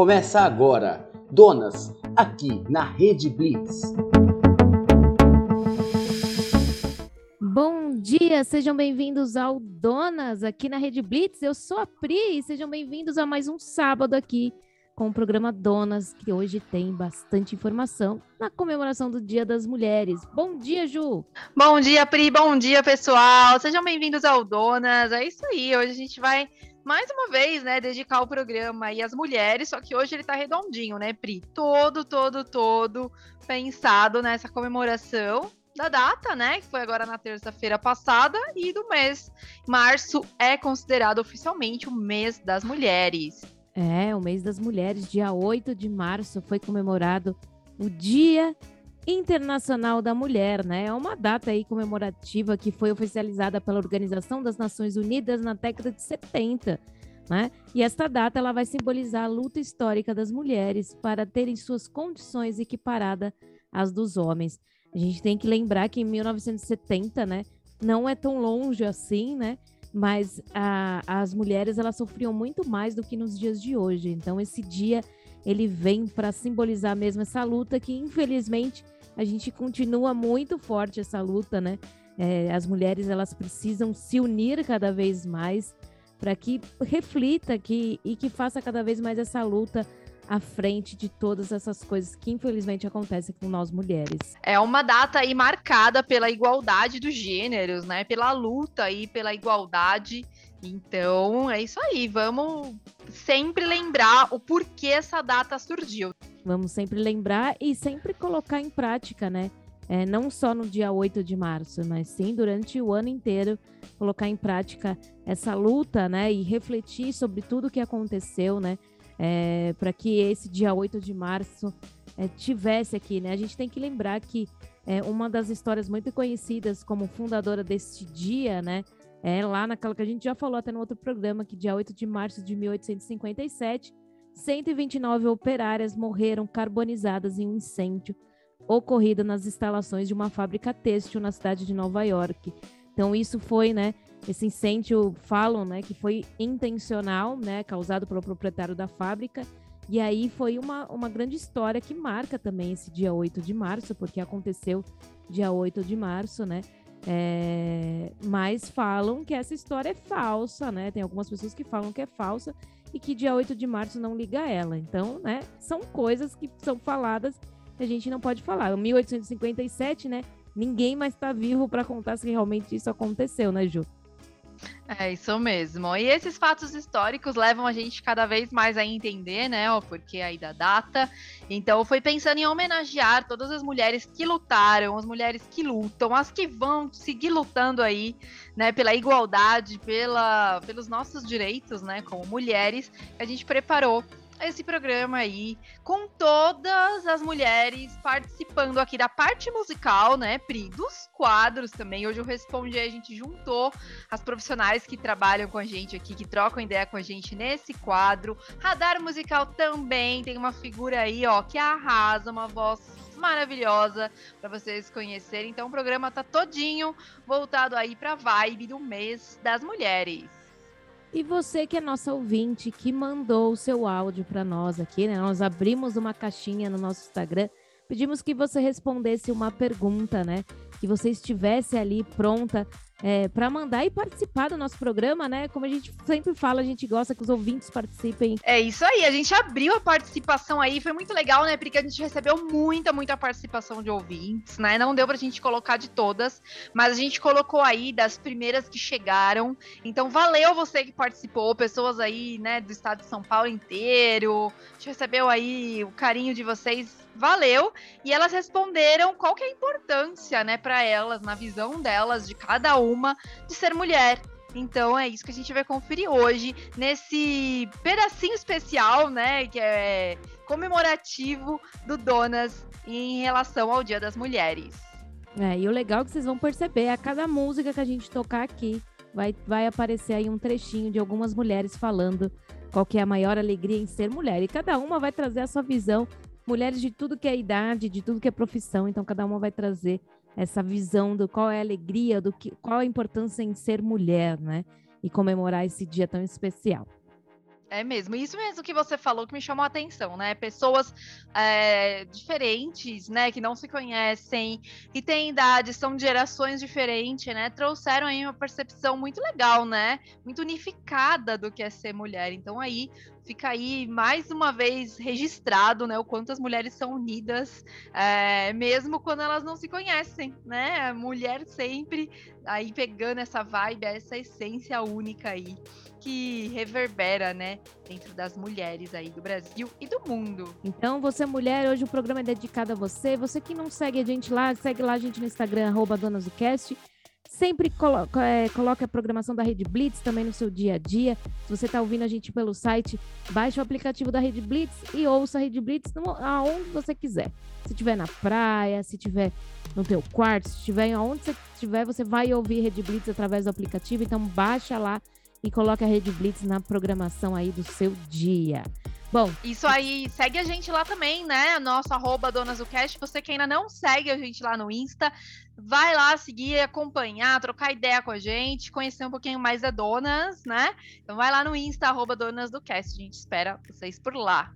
Começa agora, Donas, aqui na Rede Blitz. Bom dia, sejam bem-vindos ao Donas, aqui na Rede Blitz. Eu sou a Pri e sejam bem-vindos a mais um sábado aqui com o programa Donas, que hoje tem bastante informação na comemoração do Dia das Mulheres. Bom dia, Ju! Bom dia, Pri, bom dia, pessoal! Sejam bem-vindos ao Donas. É isso aí, hoje a gente vai mais uma vez, né, dedicar o programa aí às mulheres, só que hoje ele tá redondinho, né, Pri? Todo, todo, todo pensado nessa comemoração da data, né, que foi agora na terça-feira passada, e do mês. Março é considerado oficialmente o mês das mulheres. É, o mês das mulheres, dia 8 de março, foi comemorado o Dia Internacional da Mulher, né? É uma data aí comemorativa que foi oficializada pela Organização das Nações Unidas na década de 70, né? E esta data ela vai simbolizar a luta histórica das mulheres para terem suas condições equiparadas às dos homens. A gente tem que lembrar que em 1970, né, não é tão longe assim, né? Mas a, as mulheres elas sofriam muito mais do que nos dias de hoje. Então esse dia ele vem para simbolizar mesmo essa luta que infelizmente a gente continua muito forte essa luta, né? É, as mulheres elas precisam se unir cada vez mais para que reflita que, e que faça cada vez mais essa luta à frente de todas essas coisas que infelizmente acontecem com nós mulheres. É uma data aí marcada pela igualdade dos gêneros, né? Pela luta aí pela igualdade. Então, é isso aí. Vamos sempre lembrar o porquê essa data surgiu. Vamos sempre lembrar e sempre colocar em prática, né? É, não só no dia 8 de março, mas sim durante o ano inteiro, colocar em prática essa luta, né? E refletir sobre tudo o que aconteceu, né? É, para que esse dia 8 de março é, tivesse aqui, né? A gente tem que lembrar que é, uma das histórias muito conhecidas como fundadora deste dia, né? É lá naquela que a gente já falou até no outro programa, que dia 8 de março de 1857, 129 operárias morreram carbonizadas em um incêndio ocorrido nas instalações de uma fábrica têxtil na cidade de Nova York. Então isso foi, né, esse incêndio falam, né, que foi intencional, né, causado pelo proprietário da fábrica. E aí foi uma, uma grande história que marca também esse dia 8 de março, porque aconteceu dia 8 de março, né? É, mas falam que essa história é falsa, né? Tem algumas pessoas que falam que é falsa e que dia 8 de março não liga ela. Então, né, são coisas que são faladas que a gente não pode falar. O 1857, né? Ninguém mais está vivo para contar se realmente isso aconteceu, né, Ju? É isso mesmo. E esses fatos históricos levam a gente cada vez mais a entender, né, o porquê aí da data. Então, foi pensando em homenagear todas as mulheres que lutaram, as mulheres que lutam, as que vão seguir lutando aí, né, pela igualdade, pela, pelos nossos direitos, né, como mulheres, que a gente preparou esse programa aí com todas as mulheres participando aqui da parte musical, né, Pri? Dos quadros também. Hoje eu respondi, a gente juntou as profissionais que trabalham com a gente aqui, que trocam ideia com a gente nesse quadro. Radar musical também tem uma figura aí, ó, que arrasa, uma voz maravilhosa para vocês conhecerem. Então o programa tá todinho voltado aí para vibe do mês das mulheres. E você que é nossa ouvinte, que mandou o seu áudio para nós aqui, né? Nós abrimos uma caixinha no nosso Instagram, pedimos que você respondesse uma pergunta, né? Que você estivesse ali pronta é, para mandar e participar do nosso programa, né? Como a gente sempre fala, a gente gosta que os ouvintes participem. É isso aí, a gente abriu a participação aí, foi muito legal, né? Porque a gente recebeu muita, muita participação de ouvintes, né? Não deu pra gente colocar de todas, mas a gente colocou aí das primeiras que chegaram. Então, valeu você que participou, pessoas aí, né, do estado de São Paulo inteiro. A gente recebeu aí o carinho de vocês valeu. E elas responderam qual que é a importância, né, para elas, na visão delas, de cada uma, de ser mulher. Então é isso que a gente vai conferir hoje, nesse pedacinho especial, né, que é comemorativo do Donas em relação ao Dia das Mulheres. É, e o legal é que vocês vão perceber, a cada música que a gente tocar aqui, vai, vai aparecer aí um trechinho de algumas mulheres falando qual que é a maior alegria em ser mulher. E cada uma vai trazer a sua visão mulheres de tudo que é idade, de tudo que é profissão, então cada uma vai trazer essa visão do qual é a alegria, do que, qual a importância em ser mulher, né? E comemorar esse dia tão especial. É mesmo, isso mesmo que você falou que me chamou a atenção, né? Pessoas é, diferentes, né, que não se conhecem, que têm idade, são de gerações diferentes, né? Trouxeram aí uma percepção muito legal, né? Muito unificada do que é ser mulher. Então aí fica aí mais uma vez registrado, né, o quanto as mulheres são unidas, é, mesmo quando elas não se conhecem, né? mulher sempre aí pegando essa vibe, essa essência única aí que reverbera, né, dentro das mulheres aí do Brasil e do mundo. Então, você mulher, hoje o programa é dedicado a você. Você que não segue a gente lá, segue lá a gente no Instagram, arroba. Sempre coloca, é, coloque a programação da Rede Blitz também no seu dia a dia. Se você está ouvindo a gente pelo site, baixe o aplicativo da Rede Blitz e ouça a Rede Blitz no, aonde você quiser. Se estiver na praia, se estiver no teu quarto, se estiver aonde você estiver, você vai ouvir Rede Blitz através do aplicativo. Então baixa lá e coloque a Rede Blitz na programação aí do seu dia. Bom. Isso aí, segue a gente lá também, né? Nosso arroba Donas do Cast. Você que ainda não segue a gente lá no Insta, vai lá seguir, acompanhar, trocar ideia com a gente, conhecer um pouquinho mais da Donas, né? Então vai lá no Insta, arroba Donas do Cast. A gente espera vocês por lá.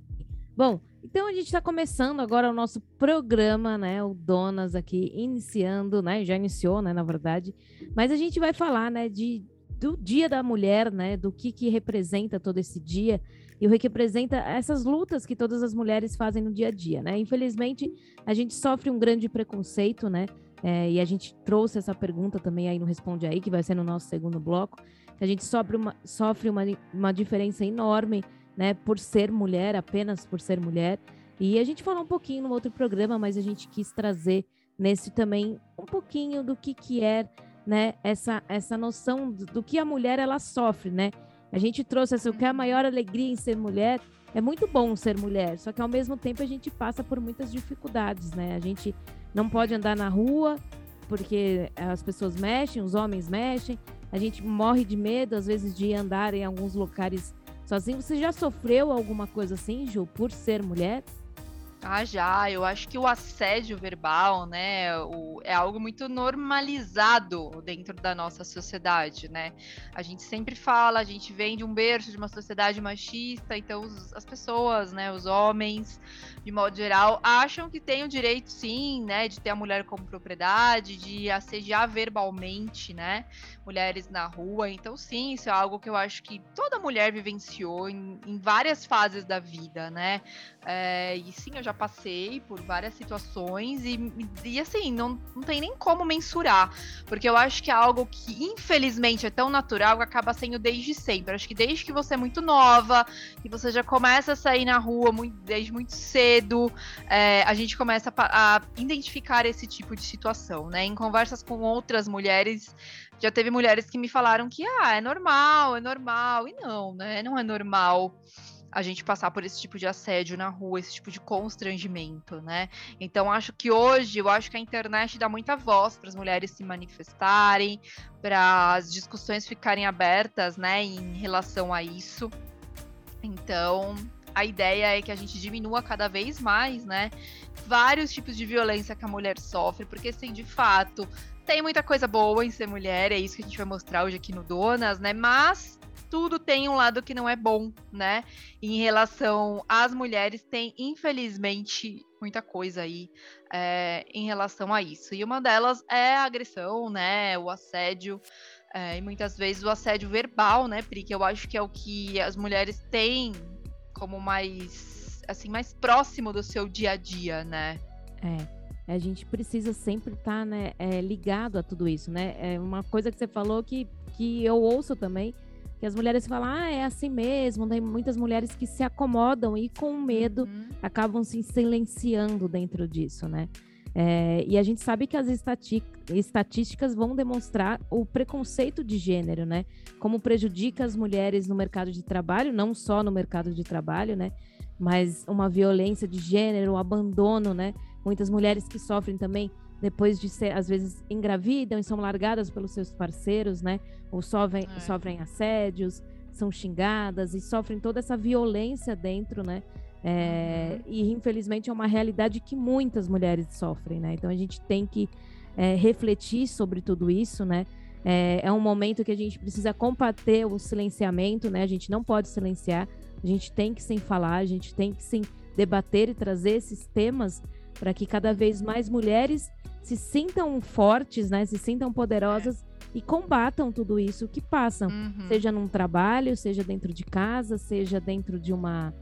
Bom, então a gente está começando agora o nosso programa, né? O Donas aqui iniciando, né? Já iniciou, né? Na verdade, mas a gente vai falar, né? De do Dia da Mulher, né? Do que que representa todo esse dia e o que representa essas lutas que todas as mulheres fazem no dia a dia, né? Infelizmente, a gente sofre um grande preconceito, né? É, e a gente trouxe essa pergunta também aí no Responde Aí, que vai ser no nosso segundo bloco, a gente sofre uma, sofre uma, uma diferença enorme, né? Por ser mulher, apenas por ser mulher. E a gente falou um pouquinho no outro programa, mas a gente quis trazer nesse também um pouquinho do que, que é né, essa, essa noção do, do, que a mulher ela sofre, né? A gente trouxe essa, o que é a maior alegria em ser mulher. É muito bom ser mulher, só que ao mesmo tempo a gente passa por muitas dificuldades, né? A gente não pode andar na rua porque as pessoas mexem, os homens mexem. A gente morre de medo às vezes de andar em alguns locais sozinho. Você já sofreu alguma coisa assim, Ju, por ser mulher? Ah, já. Eu acho que o assédio verbal, né, o, é algo muito normalizado dentro da nossa sociedade, né? A gente sempre fala, a gente vem de um berço de uma sociedade machista, então os, as pessoas, né, os homens, de modo geral, acham que tem o direito, sim, né, de ter a mulher como propriedade, de assediar verbalmente, né, mulheres na rua. Então, sim, isso é algo que eu acho que toda mulher vivenciou em, em várias fases da vida, né? É, e sim, eu já passei por várias situações e, e assim, não, não tem nem como mensurar, porque eu acho que é algo que, infelizmente, é tão natural que acaba sendo desde sempre. Eu acho que desde que você é muito nova, que você já começa a sair na rua muito, desde muito cedo, é, a gente começa a, a identificar esse tipo de situação, né? Em conversas com outras mulheres, já teve mulheres que me falaram que ah, é normal, é normal, e não, né? Não é normal a gente passar por esse tipo de assédio na rua, esse tipo de constrangimento, né? Então acho que hoje, eu acho que a internet dá muita voz para as mulheres se manifestarem, para as discussões ficarem abertas, né, em relação a isso. Então, a ideia é que a gente diminua cada vez mais, né, vários tipos de violência que a mulher sofre, porque sim, de fato, tem muita coisa boa em ser mulher, é isso que a gente vai mostrar hoje aqui no Donas, né? Mas tudo tem um lado que não é bom, né? em relação às mulheres, tem, infelizmente, muita coisa aí é, em relação a isso. E uma delas é a agressão, né? O assédio. É, e muitas vezes o assédio verbal, né, Pri? Que eu acho que é o que as mulheres têm como mais, assim, mais próximo do seu dia a dia, né? É. A gente precisa sempre estar tá, né, é, ligado a tudo isso, né? É uma coisa que você falou que, que eu ouço também que as mulheres falam, ah, é assim mesmo. Tem muitas mulheres que se acomodam e com medo uhum. acabam se silenciando dentro disso, né? É, e a gente sabe que as estatísticas vão demonstrar o preconceito de gênero, né? Como prejudica as mulheres no mercado de trabalho, não só no mercado de trabalho, né? Mas uma violência de gênero, o um abandono, né? Muitas mulheres que sofrem também depois de ser, às vezes, engravidam e são largadas pelos seus parceiros, né? Ou sofrem, é. sofrem assédios, são xingadas e sofrem toda essa violência dentro, né? É, uhum. E infelizmente é uma realidade que muitas mulheres sofrem, né? Então a gente tem que é, refletir sobre tudo isso, né? É, é um momento que a gente precisa combater o silenciamento, né? A gente não pode silenciar, a gente tem que sim falar, a gente tem que sim debater e trazer esses temas para que cada vez mais mulheres se sintam fortes, né? Se sintam poderosas e combatam tudo isso que passam, Uhum. seja num trabalho, seja dentro de casa, seja dentro de uma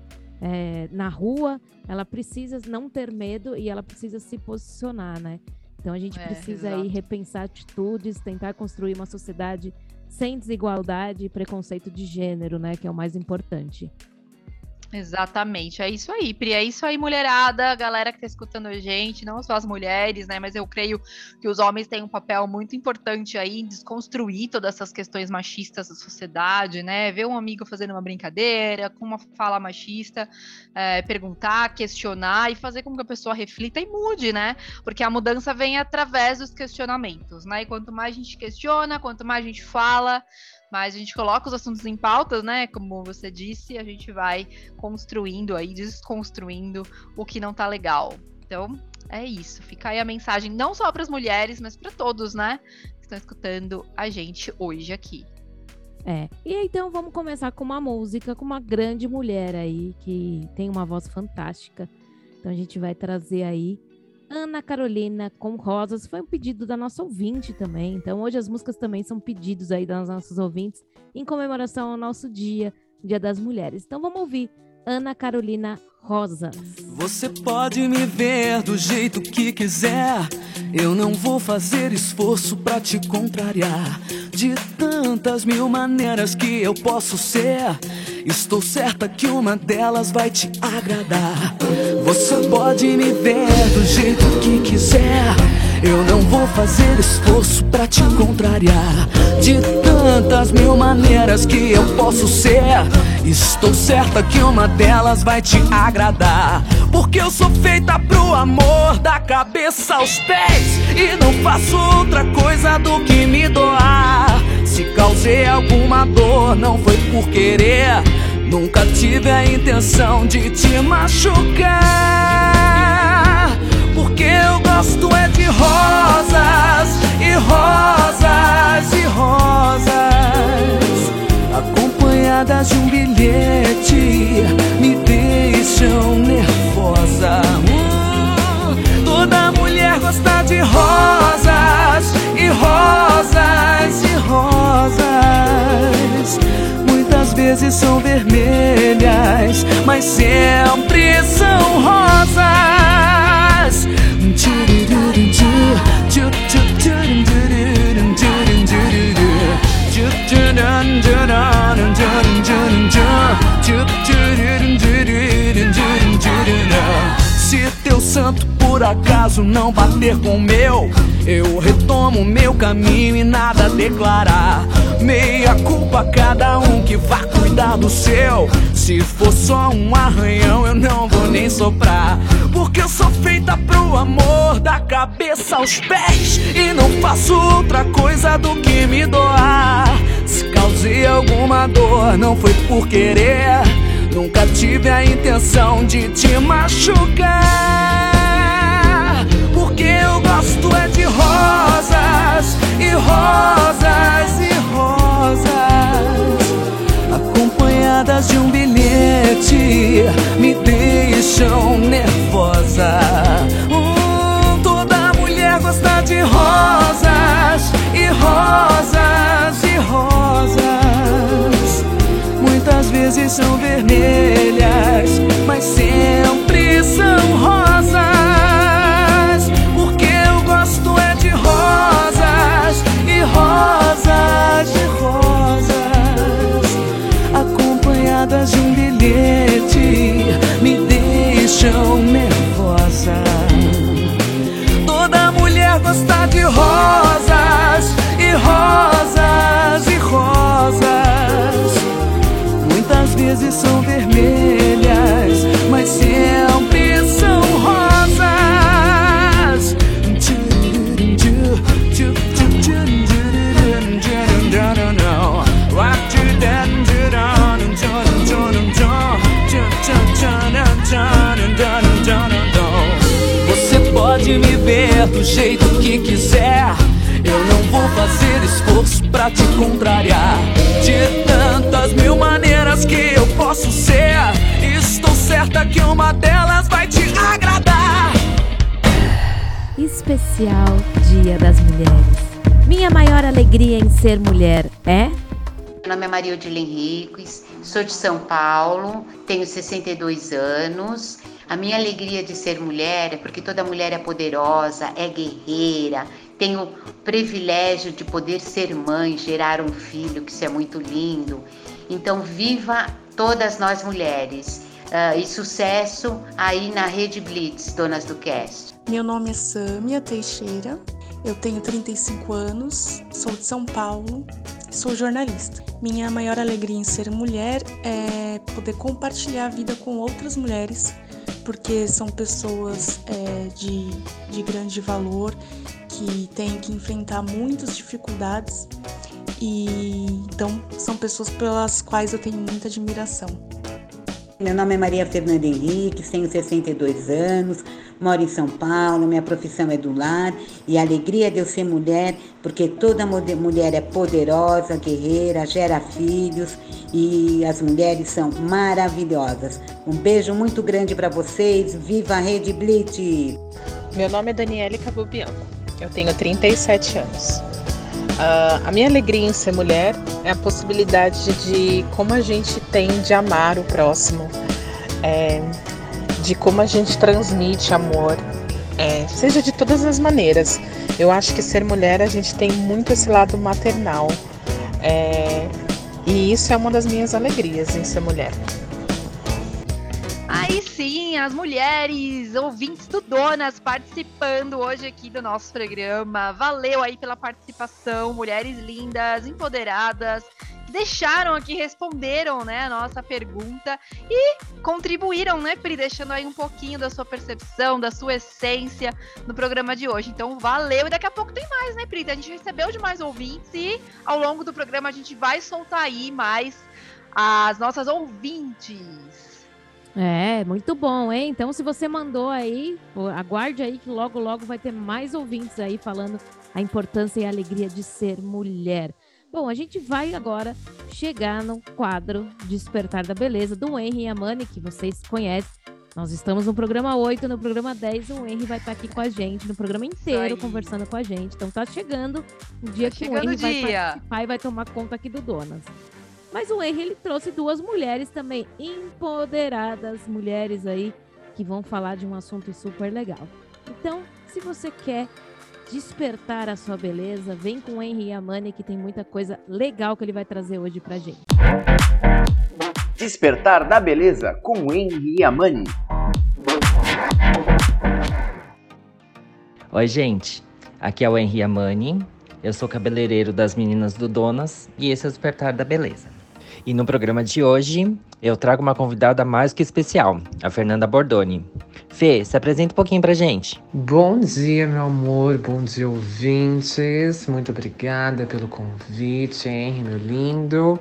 é, na rua, ela precisa não ter medo e ela precisa se posicionar, né? Então a gente É, precisa aí exato. repensar atitudes, tentar construir uma sociedade sem desigualdade e preconceito de gênero, né? Que é o mais importante. Exatamente, é isso aí, Pri, é isso aí, mulherada, galera que tá escutando a gente, não só as mulheres, né, mas eu creio que os homens têm um papel muito importante aí em desconstruir todas essas questões machistas da sociedade, né, ver um amigo fazendo uma brincadeira, com uma fala machista, é, perguntar, questionar e fazer com que a pessoa reflita e mude, né, porque a mudança vem através dos questionamentos, né, e quanto mais a gente questiona, quanto mais a gente fala, mais a gente coloca os assuntos em pautas, né, como você disse, a gente vai construindo aí, desconstruindo o que não tá legal. Então, é isso. Fica aí a mensagem não só para as mulheres, mas para todos, né, que estão escutando a gente hoje aqui. É. E então vamos começar com uma música com uma grande mulher aí que tem uma voz fantástica. Então a gente vai trazer aí Ana Carolina com Rosas. Foi um pedido da nossa ouvinte também. Então hoje as músicas também são pedidos aí das nossas ouvintes em comemoração ao nosso dia, Dia das Mulheres. Então vamos ouvir Ana Carolina Rosas. Você pode me ver do jeito que quiser. Eu não vou fazer esforço pra te contrariar. De tantas mil maneiras que eu posso ser, estou certa que uma delas vai te agradar. Você pode me ver do jeito que quiser. Eu não vou fazer esforço pra te contrariar. De tantas mil maneiras que eu posso ser, estou certa que uma delas vai te agradar. Porque eu sou feita pro amor, da cabeça aos pés. E não faço outra coisa do que me doar. Se causei alguma dor, não foi por querer. Nunca tive a intenção de te machucar. Porque eu gosto é de rosas e rosas e rosas acompanhadas de um bilhete me deixam nervosa. Hum, toda mulher gosta de rosas e rosas e rosas. Muitas vezes são vermelhas, mas sempre são rosas. Se teu santo por acaso não bater com o meu, eu retomo meu caminho e nada declarar. Meia culpa cada um que vá cuidar do seu. Se for só um arranhão, eu não vou nem soprar. Porque eu sou feita pro amor, da cabeça aos pés. E não faço outra coisa do que me doar. Causei alguma dor, não foi por querer. Nunca tive a intenção de te machucar. Porque eu gosto é de rosas e rosas e rosas. Acompanhadas de um bilhete, me deixam nervosa. Hum, toda mulher gosta de rosas e rosas e rosas. Muitas vezes são vermelhas, mas sempre são rosas. Porque eu gosto é de rosas e rosas e rosas. Acompanhadas de um bilhete, me deixam nervosa. Toda mulher gosta de rosas rosas e rosas. Muitas vezes são vermelhas, mas sempre são rosas. Você pode me ver do jeito que quiser. Vou fazer esforço pra te contrariar. De tantas mil maneiras que eu posso ser, estou certa que uma delas vai te agradar. Especial Dia das Mulheres. Minha maior alegria em ser mulher é meu nome é Maria Odile Henriques, sou de São Paulo, tenho 62 anos. A minha alegria de ser mulher é porque toda mulher é poderosa, é guerreira, tem o privilégio de poder ser mãe, gerar um filho, que isso é muito lindo. Então, viva todas nós mulheres. Uh, e sucesso aí na Rede Blitz, Donas do Cast. Meu nome é Sâmia Teixeira, eu tenho 35 anos, sou de São Paulo, sou jornalista. Minha maior alegria em ser mulher é poder compartilhar a vida com outras mulheres, porque são pessoas é, de, de grande valor que têm que enfrentar muitas dificuldades e então são pessoas pelas quais eu tenho muita admiração. Meu nome é Maria Fernanda Henrique, tenho 62 anos, moro em São Paulo, minha profissão é do lar e a alegria de eu ser mulher, porque toda mulher é poderosa, guerreira, gera filhos e as mulheres são maravilhosas. Um beijo muito grande para vocês, viva a Rede Blitz! Meu nome é Daniele Cabubianco, eu tenho 37 anos. Uh, a minha alegria em ser mulher é a possibilidade de como a gente tem de amar o próximo, é, de como a gente transmite amor, é, seja de todas as maneiras. Eu acho que ser mulher a gente tem muito esse lado maternal. É, e isso é uma das minhas alegrias em ser mulher. Aí sim, as mulheres ouvintes do Donas participando hoje aqui do nosso programa. Valeu aí pela participação, mulheres lindas, empoderadas, deixaram aqui, responderam, né, a nossa pergunta e contribuíram, né, Pri, deixando aí um pouquinho da sua percepção, da sua essência no programa de hoje. Então, valeu. E daqui a pouco tem mais, né, Pri? A gente recebeu de mais ouvintes e ao longo do programa a gente vai soltar aí mais as nossas ouvintes. É, muito bom, hein? Então, se você mandou aí, aguarde aí que logo, logo vai ter mais ouvintes aí falando a importância e a alegria de ser mulher. Bom, a gente vai agora chegar no quadro Despertar da Beleza do Henry Amani, que vocês conhecem. Nós estamos no programa 8, no programa 10, o Henry vai estar aqui com a gente, no programa inteiro, conversando com a gente. Então tá chegando o dia tá que o Henry vai participar e vai tomar conta aqui do Donas. Mas o Henry, ele trouxe duas mulheres também empoderadas, mulheres aí, que vão falar de um assunto super legal. Então, se você quer despertar a sua beleza, vem com o Henry Amani que tem muita coisa legal que ele vai trazer hoje pra gente. Despertar da beleza com o Henry Amani. Oi, gente. Aqui é o Henry Amani. Eu sou cabeleireiro das meninas do Donas e esse é o Despertar da Beleza. E no programa de hoje, eu trago uma convidada mais que especial, a Fernanda Bordoni. Fê, se apresenta um pouquinho pra gente. Bom dia, meu amor, bom dia, ouvintes. Muito obrigada pelo convite, Henry, meu lindo.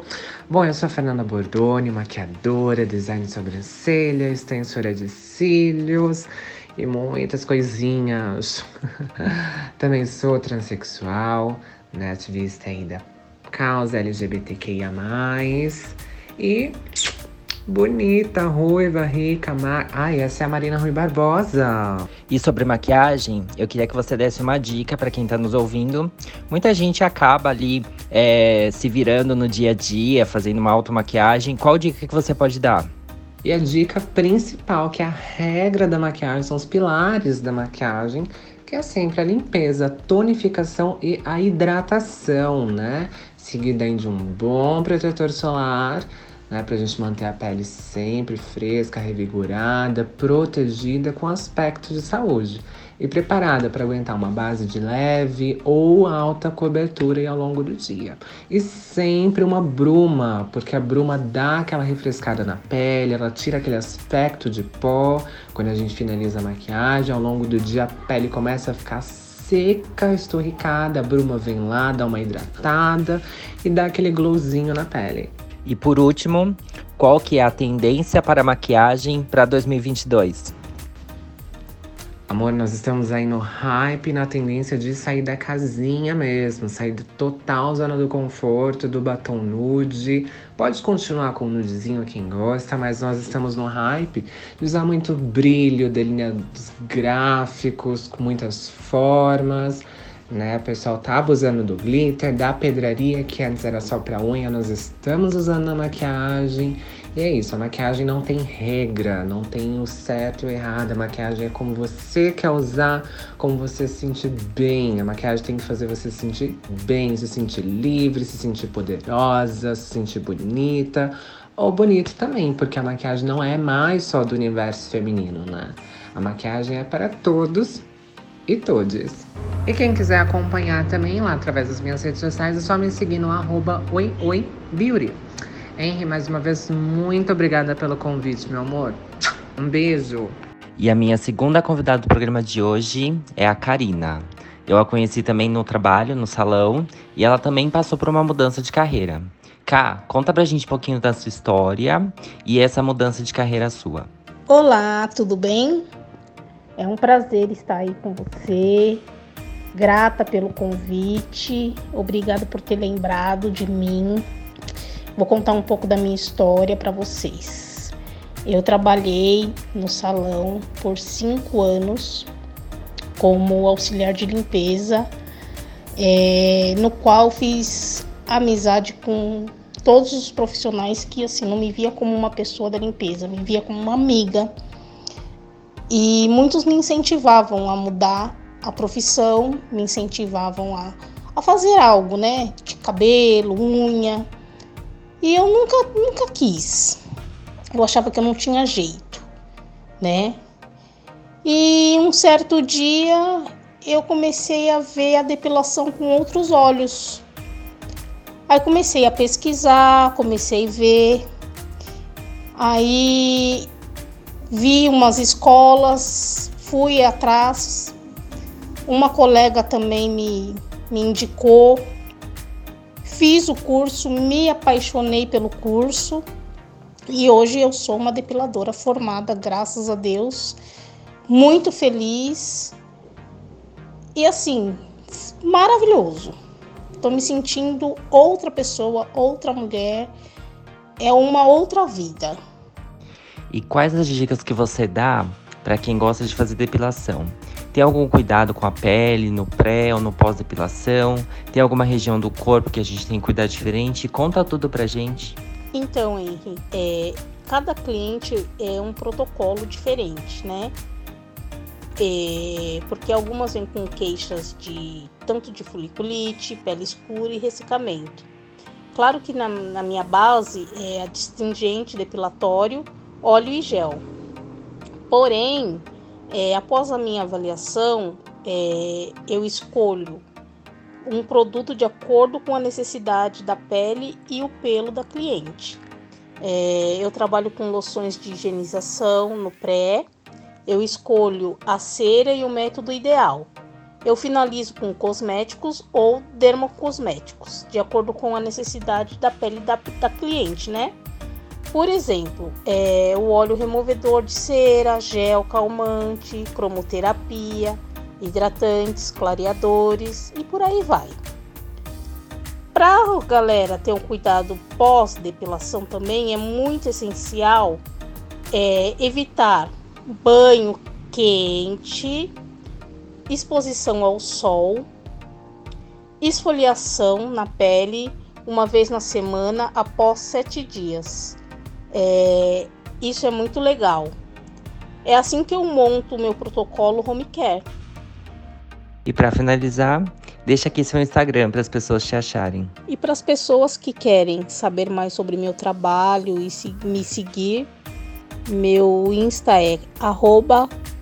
Bom, eu sou a Fernanda Bordoni, maquiadora, design de sobrancelha, extensora de cílios e muitas coisinhas. Também sou transexual, né, ativista aí da causa LGBTQIA+. E bonita, ruiva, rica, ma... Ai, essa é a Marina Rui Barbosa. E sobre maquiagem, eu queria que você desse uma dica para quem tá nos ouvindo. Muita gente acaba ali é, se virando no dia a dia, fazendo uma automaquiagem. Qual dica que você pode dar? E a dica principal, que é a regra da maquiagem, são os pilares da maquiagem, que é sempre a limpeza, a tonificação e a hidratação, né? Seguida de um bom protetor solar, né? Pra gente manter a pele sempre fresca, revigorada, protegida com aspecto de saúde e preparada para aguentar uma base de leve ou alta cobertura ao longo do dia. E sempre uma bruma, porque a bruma dá aquela refrescada na pele, ela tira aquele aspecto de pó. Quando a gente finaliza a maquiagem, ao longo do dia a pele começa a ficar seca, esturricada, a bruma vem lá, dá uma hidratada e dá aquele glowzinho na pele. E por último, qual que é a tendência para maquiagem para 2022? Amor, nós estamos aí no hype, na tendência de sair da casinha mesmo, sair do total zona do conforto, do batom nude. Pode continuar com o nudezinho quem gosta, mas nós estamos no hype de usar muito brilho, delineados gráficos, com muitas formas né? O pessoal tá abusando do glitter, da pedraria, que antes era só pra unha, nós estamos usando na maquiagem. E é isso, a maquiagem não tem regra, não tem o certo e o errado. A maquiagem é como você quer usar, como você se sentir bem. A maquiagem tem que fazer você se sentir bem, se sentir livre, se sentir poderosa, se sentir bonita. Ou bonito também, porque a maquiagem não é mais só do universo feminino, né? A maquiagem é para todos e todes. E quem quiser acompanhar também lá através das minhas redes sociais, é só me seguir no arroba oioibeauty. Henry, mais uma vez, muito obrigada pelo convite, meu amor. Um beijo. E a minha segunda convidada do programa de hoje é a Karina. Eu a conheci também no trabalho, no salão, e ela também passou por uma mudança de carreira. Ká, conta pra gente um pouquinho da sua história e essa mudança de carreira sua. Olá, tudo bem? É um prazer estar aí com você. Grata pelo convite. Obrigada por ter lembrado de mim. Vou contar um pouco da minha história para vocês. Eu trabalhei no salão por cinco anos como auxiliar de limpeza, é, no qual fiz amizade com todos os profissionais que assim não me via como uma pessoa da limpeza, me via como uma amiga e muitos me incentivavam a mudar a profissão, me incentivavam a, a fazer algo, né? De cabelo, unha. E eu nunca, nunca quis. Eu achava que eu não tinha jeito, né? E um certo dia eu comecei a ver a depilação com outros olhos. Aí comecei a pesquisar, comecei a ver. Aí vi umas escolas, fui atrás. Uma colega também me, me indicou. Fiz o curso, me apaixonei pelo curso e hoje eu sou uma depiladora formada, graças a Deus. Muito feliz e assim, maravilhoso. Estou me sentindo outra pessoa, outra mulher, é uma outra vida. E quais as dicas que você dá para quem gosta de fazer depilação? Tem algum cuidado com a pele no pré ou no pós-depilação? Tem alguma região do corpo que a gente tem que cuidar diferente? Conta tudo pra gente. Então, Henry, é, cada cliente é um protocolo diferente, né? É, porque algumas vêm com queixas de tanto de foliculite, pele escura e ressecamento. Claro que na, na minha base é astringente depilatório óleo e gel. Porém, é, após a minha avaliação, é, eu escolho um produto de acordo com a necessidade da pele e o pelo da cliente. É, eu trabalho com loções de higienização no pré, eu escolho a cera e o método ideal. Eu finalizo com cosméticos ou dermocosméticos, de acordo com a necessidade da pele da, da cliente, né? Por exemplo, é, o óleo removedor de cera, gel calmante, cromoterapia, hidratantes, clareadores e por aí vai. Para a galera ter um cuidado pós-depilação também é muito essencial é, evitar banho quente, exposição ao sol, esfoliação na pele uma vez na semana após sete dias. É, isso é muito legal. É assim que eu monto o meu protocolo home care. E para finalizar, deixa aqui seu Instagram para as pessoas te acharem. E para as pessoas que querem saber mais sobre meu trabalho e se, me seguir, meu Insta é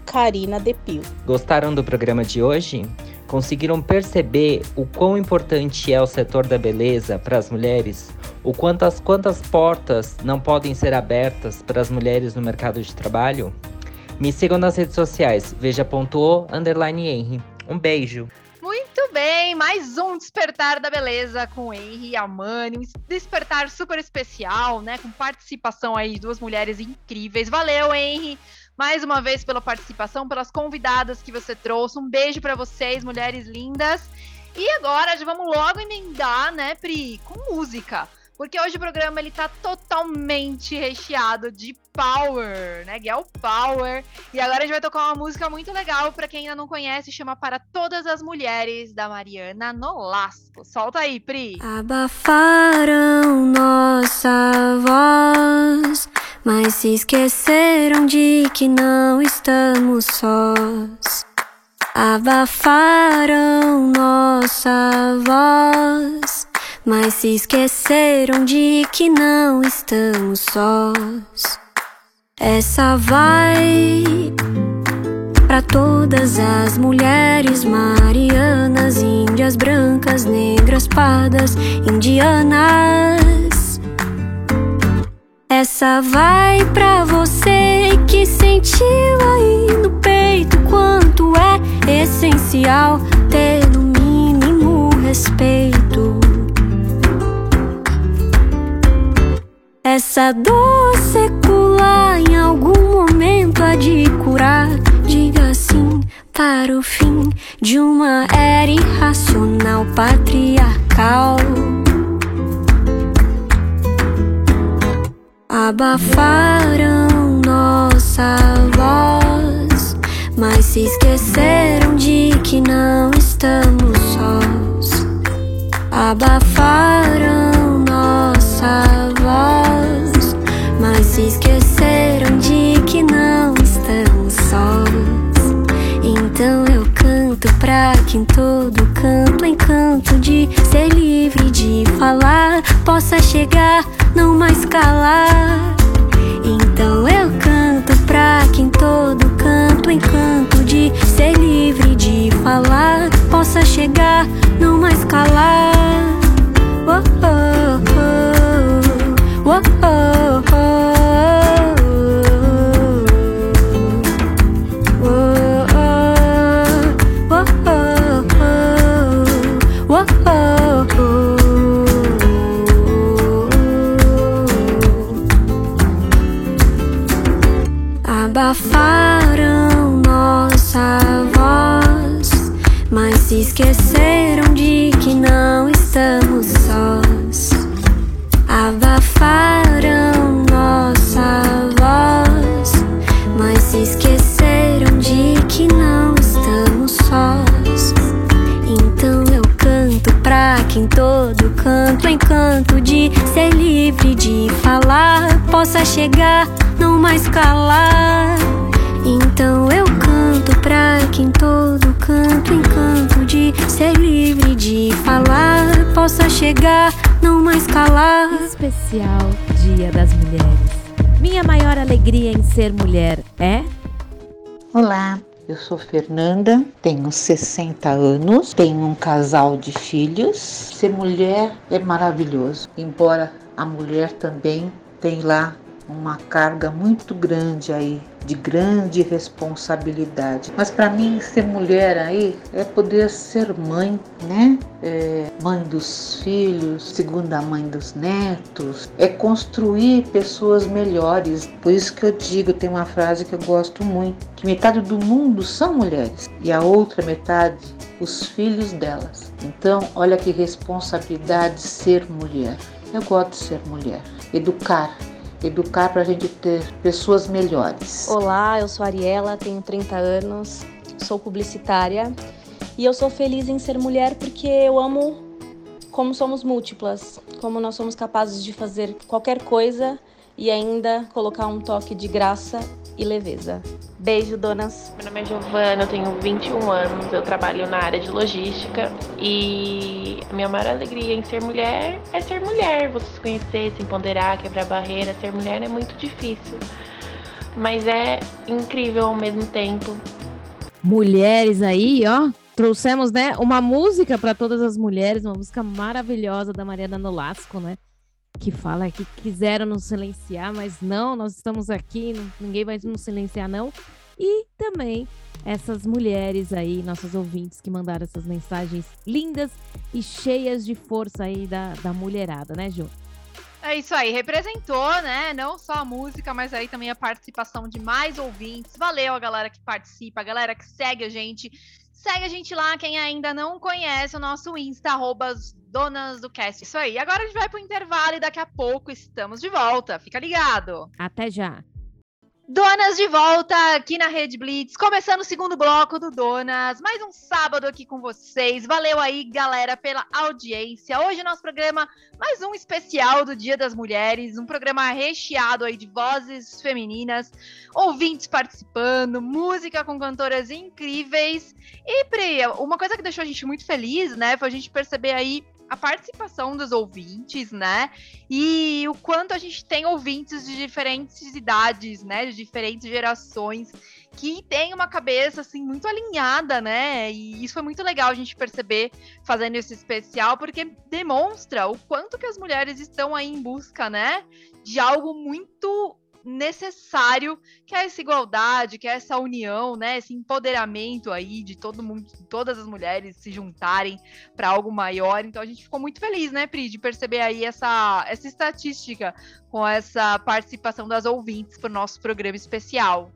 @carinadepil. Gostaram do programa de hoje? Conseguiram perceber o quão importante é o setor da beleza para as mulheres? O quantas quantas portas não podem ser abertas para as mulheres no mercado de trabalho? Me sigam nas redes sociais, veja.o underline Henry. Um beijo! Muito bem, mais um Despertar da Beleza com Henry e Amani, um despertar super especial, né, com participação aí de duas mulheres incríveis. Valeu, Henry! Mais uma vez pela participação, pelas convidadas que você trouxe. Um beijo para vocês, mulheres lindas. E agora já vamos logo emendar, né, Pri, com música. Porque hoje o programa ele tá totalmente recheado de power, né? Girl Power. E agora a gente vai tocar uma música muito legal para quem ainda não conhece, chama Para Todas as Mulheres da Mariana Nolasco. Solta aí, Pri. Abafaram nossa voz, mas se esqueceram de que não estamos sós. Abafaram nossa voz mas se esqueceram de que não estamos sós. Essa vai para todas as mulheres marianas, índias brancas, negras, pardas, indianas. Essa vai para você que sentiu aí no peito quanto é essencial ter no mínimo respeito. Essa dor secular em algum momento há de curar. Diga sim para o fim de uma era irracional patriarcal. Abafaram nossa voz, mas se esqueceram de que não estamos sós. Abafaram nossa voz, mas se esqueceram de que não estamos sós. Então eu canto pra que em todo canto, encanto de ser livre de falar, possa chegar, não mais calar. Então eu canto pra que em todo canto, encanto de ser livre de falar, possa chegar, não mais calar. Chegar, não mais calar. Então eu canto pra que em todo canto, encanto de ser livre de falar, possa chegar, não mais calar. Especial Dia das Mulheres. Minha maior alegria em ser mulher é? Olá, eu sou Fernanda, tenho 60 anos, tenho um casal de filhos. Ser mulher é maravilhoso, embora a mulher também tem lá uma carga muito grande aí de grande responsabilidade. Mas para mim ser mulher aí é poder ser mãe, né? É mãe dos filhos, segunda mãe dos netos, é construir pessoas melhores. Por isso que eu digo, tem uma frase que eu gosto muito, que metade do mundo são mulheres e a outra metade os filhos delas. Então, olha que responsabilidade ser mulher. Eu gosto de ser mulher. Educar, educar para a gente ter pessoas melhores. Olá, eu sou Ariela, tenho 30 anos, sou publicitária e eu sou feliz em ser mulher porque eu amo como somos múltiplas, como nós somos capazes de fazer qualquer coisa e ainda colocar um toque de graça e leveza. Beijo, donas. Meu nome é Giovana, eu tenho 21 anos, eu trabalho na área de logística e a minha maior alegria em ser mulher é ser mulher, você se conhecer, se empoderar, quebrar barreira. Ser mulher é muito difícil, mas é incrível ao mesmo tempo. Mulheres aí, ó. Trouxemos, né, uma música para todas as mulheres, uma música maravilhosa da Mariana Nolasco, né? Que fala que quiseram nos silenciar, mas não, nós estamos aqui, ninguém vai nos silenciar, não. E também essas mulheres aí, nossas ouvintes que mandaram essas mensagens lindas e cheias de força aí da, da mulherada, né, Ju? É isso aí, representou, né? Não só a música, mas aí também a participação de mais ouvintes. Valeu a galera que participa, a galera que segue a gente. Segue a gente lá, quem ainda não conhece o nosso Insta, arroba donas do cast. Isso aí. Agora a gente vai pro intervalo e daqui a pouco estamos de volta. Fica ligado. Até já. Donas de volta aqui na Rede Blitz, começando o segundo bloco do Donas. Mais um sábado aqui com vocês. Valeu aí, galera, pela audiência. Hoje nosso programa mais um especial do Dia das Mulheres, um programa recheado aí de vozes femininas, ouvintes participando, música com cantoras incríveis. E Pri, uma coisa que deixou a gente muito feliz, né, foi a gente perceber aí a participação dos ouvintes, né? E o quanto a gente tem ouvintes de diferentes idades, né? De diferentes gerações que tem uma cabeça assim muito alinhada, né? E isso foi muito legal a gente perceber fazendo esse especial, porque demonstra o quanto que as mulheres estão aí em busca, né? De algo muito necessário, que é essa igualdade, que é essa união, né, esse empoderamento aí de todo mundo, todas as mulheres se juntarem para algo maior. Então a gente ficou muito feliz, né, Pri, de perceber aí essa, essa estatística com essa participação das ouvintes para o nosso programa especial.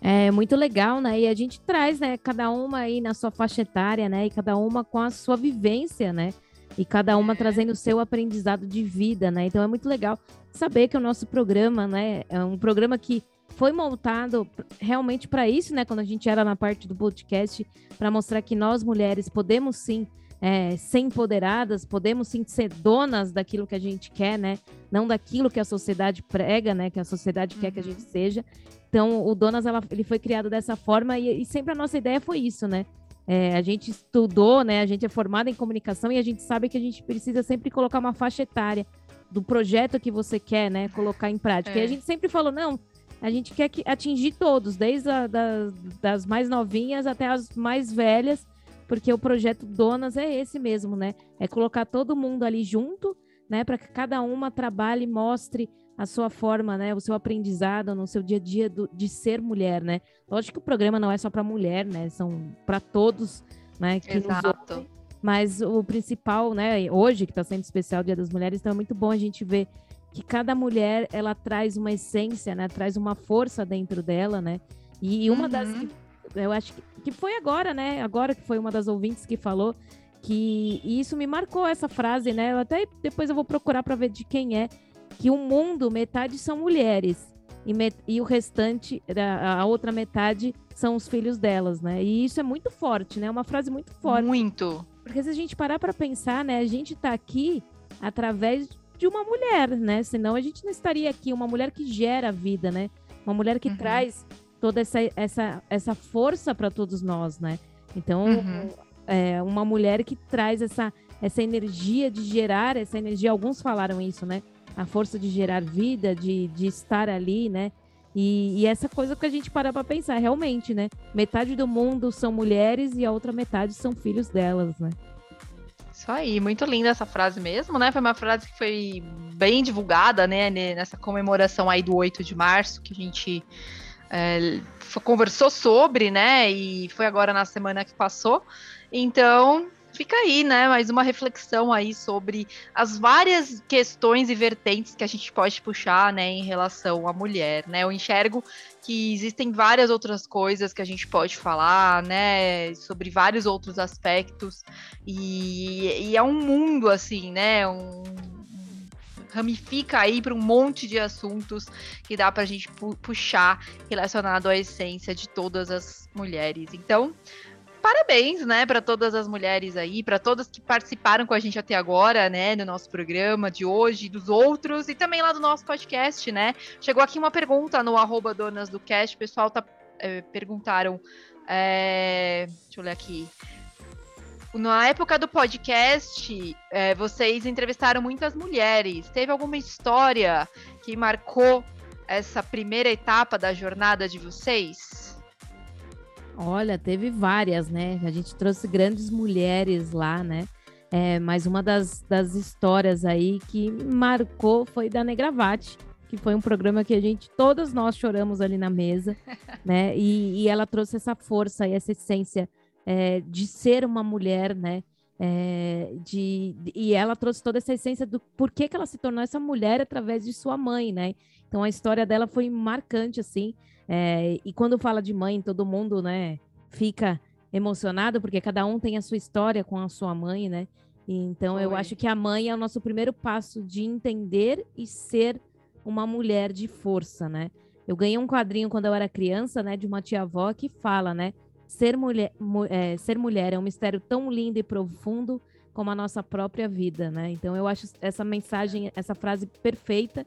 É muito legal, né? E a gente traz, né, cada uma aí na sua faixa etária, né, e cada uma com a sua vivência, né? E cada uma trazendo o seu aprendizado de vida, né? Então é muito legal saber que o nosso programa, né, é um programa que foi montado realmente para isso, né? Quando a gente era na parte do podcast, para mostrar que nós mulheres podemos sim é, ser empoderadas, podemos sim ser donas daquilo que a gente quer, né? Não daquilo que a sociedade prega, né? Que a sociedade uhum. quer que a gente uhum. seja. Então, o Donas, ela, ele foi criado dessa forma e, e sempre a nossa ideia foi isso, né? É, a gente estudou, né? A gente é formada em comunicação e a gente sabe que a gente precisa sempre colocar uma faixa etária do projeto que você quer, né, colocar em prática. É. E a gente sempre falou, não, a gente quer que, atingir todos, desde a, das, das mais novinhas até as mais velhas, porque o projeto Donas é esse mesmo, né? É colocar todo mundo ali junto, né, para que cada uma trabalhe e mostre a sua forma, né, o seu aprendizado no seu dia a dia do, de ser mulher, né? Lógico que o programa não é só para mulher, né? São para todos, né, que Exato. nos ouvem. Mas o principal, né, hoje que está sendo especial Dia das Mulheres, então é muito bom a gente ver que cada mulher ela traz uma essência, né, traz uma força dentro dela, né? E uma uhum. das que eu acho que, que foi agora, né? Agora que foi uma das ouvintes que falou que e isso me marcou essa frase, né? Eu até depois eu vou procurar para ver de quem é que o mundo metade são mulheres e, met, e o restante a, a outra metade são os filhos delas, né? E isso é muito forte, né? É uma frase muito forte. Muito. Porque se a gente parar para pensar, né, a gente está aqui através de uma mulher, né? Senão a gente não estaria aqui, uma mulher que gera a vida, né? Uma mulher que uhum. traz toda essa, essa, essa força para todos nós, né? Então, uhum. é uma mulher que traz essa, essa energia de gerar, essa energia, alguns falaram isso, né? A força de gerar vida, de, de estar ali, né? E, e, essa coisa que a gente para para pensar, realmente, né? Metade do mundo são mulheres e a outra metade são filhos delas, né? Isso aí, muito linda essa frase mesmo, né? Foi uma frase que foi bem divulgada, né? Nessa comemoração aí do 8 de março, que a gente é, conversou sobre, né? E foi agora na semana que passou. Então, fica aí, né? Mais uma reflexão aí sobre as várias questões e vertentes que a gente pode puxar, né, em relação à mulher, né? Eu enxergo que existem várias outras coisas que a gente pode falar, né, sobre vários outros aspectos e, e é um mundo assim, né? Um, ramifica aí para um monte de assuntos que dá para a gente pu puxar relacionado à essência de todas as mulheres. Então, parabéns, né, para todas as mulheres aí, para todas que participaram com a gente até agora, né, no nosso programa de hoje, dos outros e também lá do nosso podcast, né? Chegou aqui uma pergunta no arroba donas do cast, o pessoal tá é, perguntaram, é, deixa eu ler aqui. Na época do podcast, é, vocês entrevistaram muitas mulheres. Teve alguma história que marcou essa primeira etapa da jornada de vocês? Olha, teve várias, né? A gente trouxe grandes mulheres lá, né? É, mas uma das, das histórias aí que marcou foi da Negravate, que foi um programa que a gente, todas nós choramos ali na mesa, né? E, e ela trouxe essa força e essa essência é, de ser uma mulher, né? É, de, e ela trouxe toda essa essência do porquê que ela se tornou essa mulher através de sua mãe, né? Então a história dela foi marcante, assim. É, e quando fala de mãe, todo mundo, né, fica emocionado, porque cada um tem a sua história com a sua mãe, né? Então foi. eu acho que a mãe é o nosso primeiro passo de entender e ser uma mulher de força, né? Eu ganhei um quadrinho quando eu era criança, né, de uma tia-avó que fala, né? Ser mulher, é, ser mulher é um mistério tão lindo e profundo como a nossa própria vida, né? Então eu acho essa mensagem, essa frase perfeita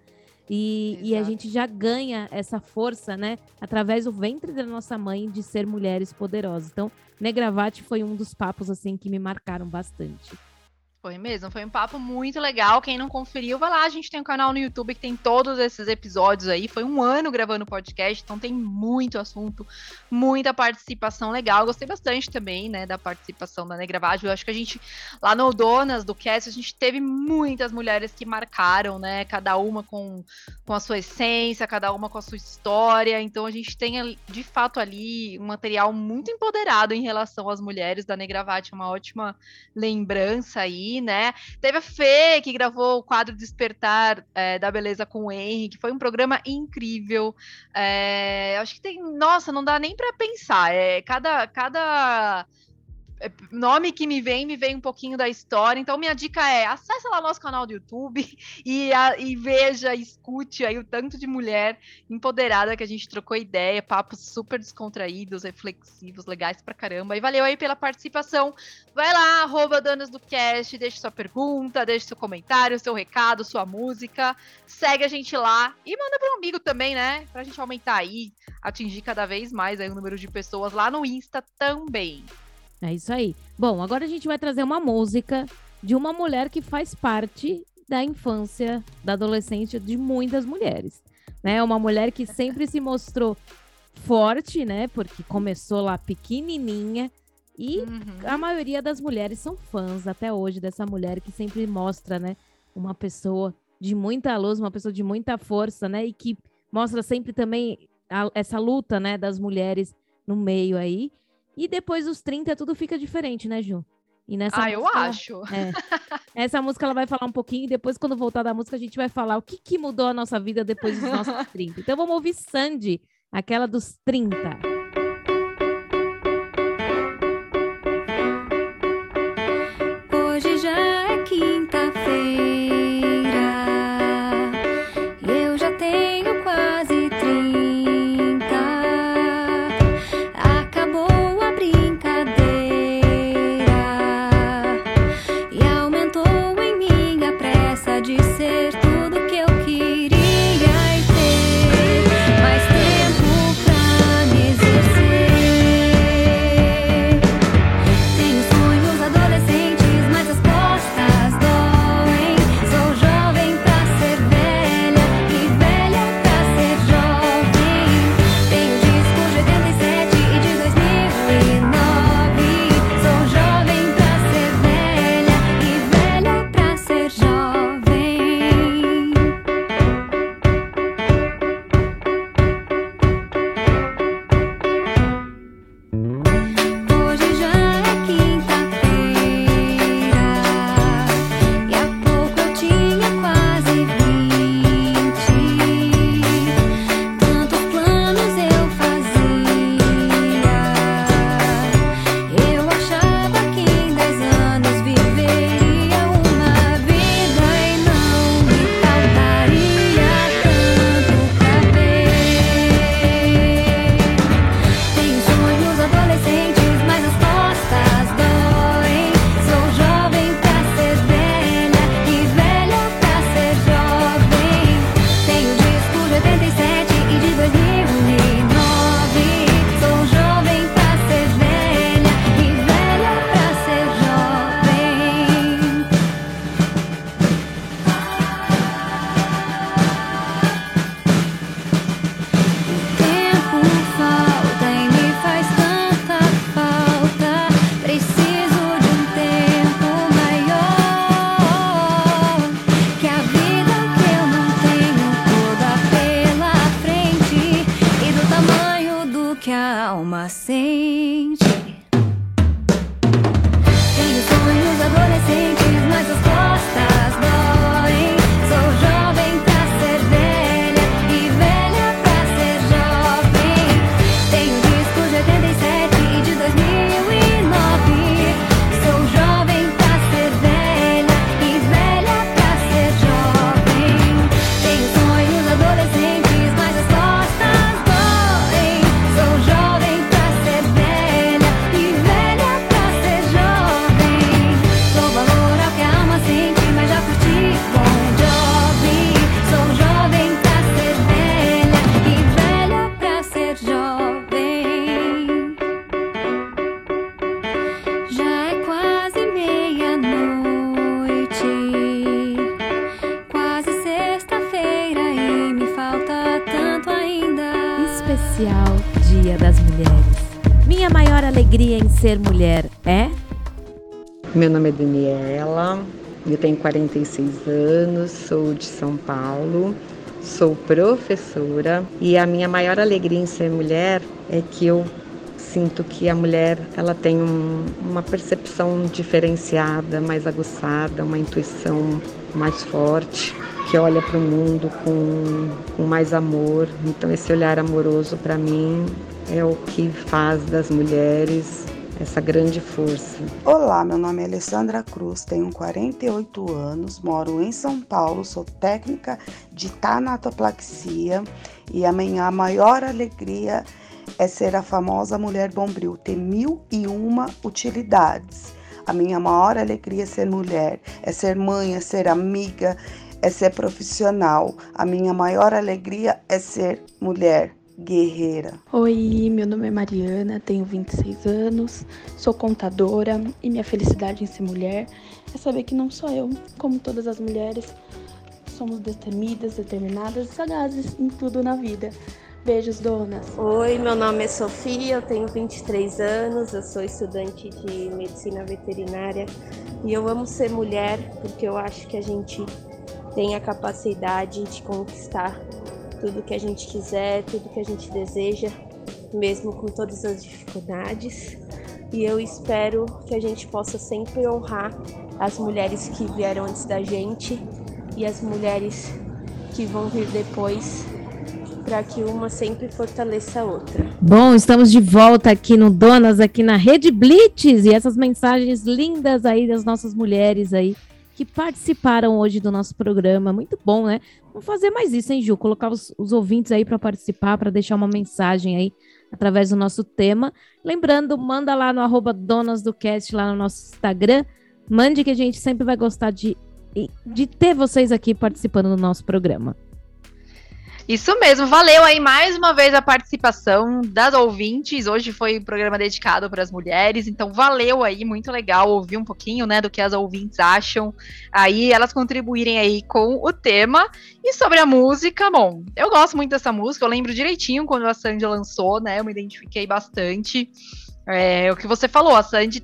e, e, a gente já ganha essa força, né, através do ventre da nossa mãe de ser mulheres poderosas. Então, Negravate foi um dos papos assim que me marcaram bastante. Foi mesmo, foi um papo muito legal. Quem não conferiu, vai lá. A gente tem um canal no YouTube que tem todos esses episódios aí. Foi um ano gravando podcast, então tem muito assunto, muita participação legal. Gostei bastante também, né, da participação da Negravagem. Eu acho que a gente, lá no Donas do Cast, a gente teve muitas mulheres que marcaram, né, cada uma com, com a sua essência, cada uma com a sua história. Então a gente tem, de fato, ali um material muito empoderado em relação às mulheres da Negravate, uma ótima lembrança aí né? Teve a Fê, que gravou o quadro Despertar é, da Beleza com o Henry, que foi um programa incrível. É, acho que tem. Nossa, não dá nem para pensar. É, cada. cada nome que me vem, me vem um pouquinho da história. Então, minha dica é: acesse lá nosso canal do YouTube e, a, e veja, escute aí o tanto de mulher empoderada que a gente trocou ideia, papos super descontraídos, reflexivos, legais pra caramba. E valeu aí pela participação. Vai lá, arroba Danas do Cast, deixe sua pergunta, deixe seu comentário, seu recado, sua música. Segue a gente lá e manda um amigo também, né? Pra gente aumentar aí, atingir cada vez mais aí o número de pessoas lá no Insta também. É isso aí. Bom, agora a gente vai trazer uma música de uma mulher que faz parte da infância, da adolescência de muitas mulheres. Né? Uma mulher que sempre se mostrou forte, né? Porque começou lá pequenininha. E uhum. a maioria das mulheres são fãs até hoje dessa mulher que sempre mostra, né? Uma pessoa de muita luz, uma pessoa de muita força, né? E que mostra sempre também a, essa luta, né? Das mulheres no meio aí. E depois dos 30 tudo fica diferente, né, Ju? E nessa ah, música, eu acho. É, essa música ela vai falar um pouquinho e depois, quando voltar da música, a gente vai falar o que, que mudou a nossa vida depois dos nossos 30. Então vamos ouvir Sandy, aquela dos 30. 46 anos, sou de São Paulo, sou professora e a minha maior alegria em ser mulher é que eu sinto que a mulher ela tem um, uma percepção diferenciada, mais aguçada, uma intuição mais forte, que olha para o mundo com, com mais amor. Então esse olhar amoroso para mim é o que faz das mulheres essa grande força. Olá, meu nome é Alessandra Cruz, tenho 48 anos, moro em São Paulo, sou técnica de tanatoplaxia e a minha maior alegria é ser a famosa mulher bombril, ter mil e uma utilidades. A minha maior alegria é ser mulher, é ser mãe, é ser amiga, é ser profissional. A minha maior alegria é ser mulher guerreira. Oi, meu nome é Mariana, tenho 26 anos, sou contadora e minha felicidade em ser mulher é saber que não só eu, como todas as mulheres, somos destemidas, determinadas e sagazes em tudo na vida. Beijos, donas. Oi, meu nome é Sofia, eu tenho 23 anos, eu sou estudante de medicina veterinária e eu amo ser mulher porque eu acho que a gente tem a capacidade de conquistar tudo que a gente quiser, tudo que a gente deseja, mesmo com todas as dificuldades. E eu espero que a gente possa sempre honrar as mulheres que vieram antes da gente e as mulheres que vão vir depois, para que uma sempre fortaleça a outra. Bom, estamos de volta aqui no Donas, aqui na Rede Blitz, e essas mensagens lindas aí das nossas mulheres aí que participaram hoje do nosso programa. Muito bom, né? Vamos fazer mais isso, hein, Ju? Colocar os, os ouvintes aí para participar, para deixar uma mensagem aí através do nosso tema. Lembrando, manda lá no arroba Donas do Cast, lá no nosso Instagram. Mande que a gente sempre vai gostar de, de ter vocês aqui participando do nosso programa. Isso mesmo, valeu aí mais uma vez a participação das ouvintes. Hoje foi um programa dedicado para as mulheres, então valeu aí, muito legal ouvir um pouquinho, né, do que as ouvintes acham. Aí elas contribuírem aí com o tema. E sobre a música, bom, eu gosto muito dessa música, eu lembro direitinho quando a Sandy lançou, né? Eu me identifiquei bastante. É, o que você falou, a Sandy